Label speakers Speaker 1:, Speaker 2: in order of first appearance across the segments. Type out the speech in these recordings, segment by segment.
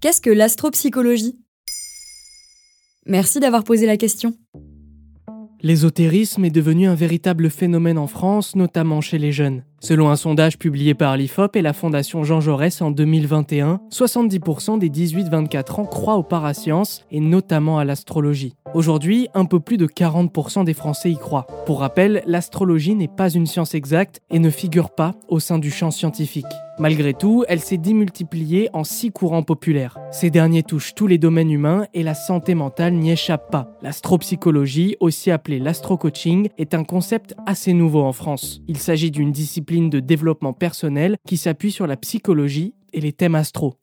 Speaker 1: Qu'est-ce que l'astropsychologie? Merci d'avoir posé la question.
Speaker 2: L'ésotérisme est devenu un véritable phénomène en France, notamment chez les jeunes. Selon un sondage publié par l'IFOP et la Fondation Jean Jaurès en 2021, 70% des 18-24 ans croient aux parasciences et notamment à l'astrologie. Aujourd'hui, un peu plus de 40% des Français y croient. Pour rappel, l'astrologie n'est pas une science exacte et ne figure pas au sein du champ scientifique. Malgré tout, elle s'est démultipliée en six courants populaires. Ces derniers touchent tous les domaines humains et la santé mentale n'y échappe pas. L'astropsychologie, aussi appelée l'astrocoaching, est un concept assez nouveau en France. Il s'agit d'une discipline de développement personnel qui s'appuie sur la psychologie et les thèmes astro.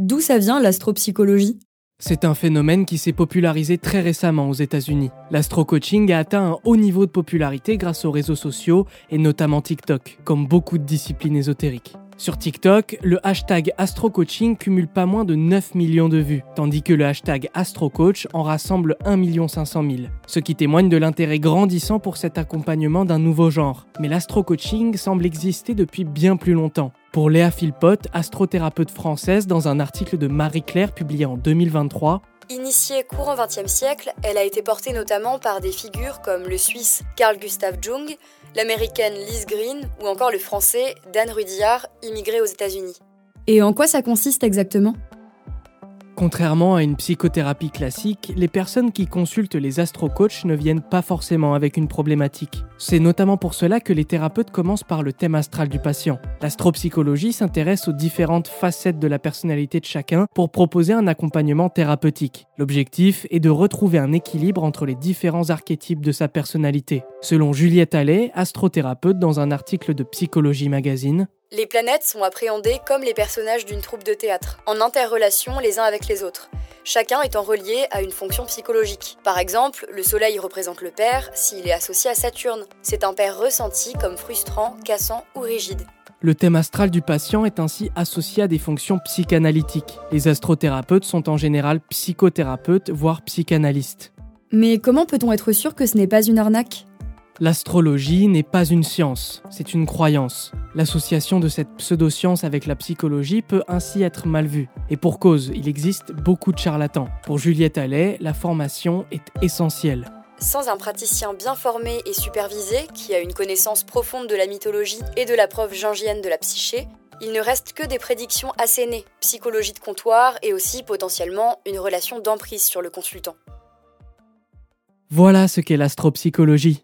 Speaker 1: D'où ça vient l'astropsychologie?
Speaker 2: C'est un phénomène qui s'est popularisé très récemment aux États-Unis. L'astro-coaching a atteint un haut niveau de popularité grâce aux réseaux sociaux et notamment TikTok, comme beaucoup de disciplines ésotériques. Sur TikTok, le hashtag AstroCoaching cumule pas moins de 9 millions de vues, tandis que le hashtag AstroCoach en rassemble 1 500 000, ce qui témoigne de l'intérêt grandissant pour cet accompagnement d'un nouveau genre. Mais l'astrocoaching semble exister depuis bien plus longtemps. Pour Léa Philpott, astrothérapeute française, dans un article de Marie-Claire publié en 2023,
Speaker 3: Initiée courant XXe siècle, elle a été portée notamment par des figures comme le Suisse Carl Gustav Jung, l'américaine Liz Green ou encore le français Dan Rudillard, immigré aux États-Unis.
Speaker 1: Et en quoi ça consiste exactement?
Speaker 2: Contrairement à une psychothérapie classique, les personnes qui consultent les astrocoachs ne viennent pas forcément avec une problématique. C'est notamment pour cela que les thérapeutes commencent par le thème astral du patient. L'astropsychologie s'intéresse aux différentes facettes de la personnalité de chacun pour proposer un accompagnement thérapeutique. L'objectif est de retrouver un équilibre entre les différents archétypes de sa personnalité. Selon Juliette Allais, astrothérapeute dans un article de Psychologie Magazine,
Speaker 3: les planètes sont appréhendées comme les personnages d'une troupe de théâtre, en interrelation les uns avec les autres, chacun étant relié à une fonction psychologique. Par exemple, le Soleil représente le père s'il est associé à Saturne. C'est un père ressenti comme frustrant, cassant ou rigide.
Speaker 2: Le thème astral du patient est ainsi associé à des fonctions psychanalytiques. Les astrothérapeutes sont en général psychothérapeutes, voire psychanalystes.
Speaker 1: Mais comment peut-on être sûr que ce n'est pas une arnaque?
Speaker 2: L'astrologie n'est pas une science, c'est une croyance. L'association de cette pseudo-science avec la psychologie peut ainsi être mal vue. Et pour cause, il existe beaucoup de charlatans. Pour Juliette Allais, la formation est essentielle.
Speaker 3: Sans un praticien bien formé et supervisé, qui a une connaissance profonde de la mythologie et de la preuve jungienne de la psyché, il ne reste que des prédictions assénées, psychologie de comptoir et aussi potentiellement une relation d'emprise sur le consultant.
Speaker 2: Voilà ce qu'est l'astropsychologie.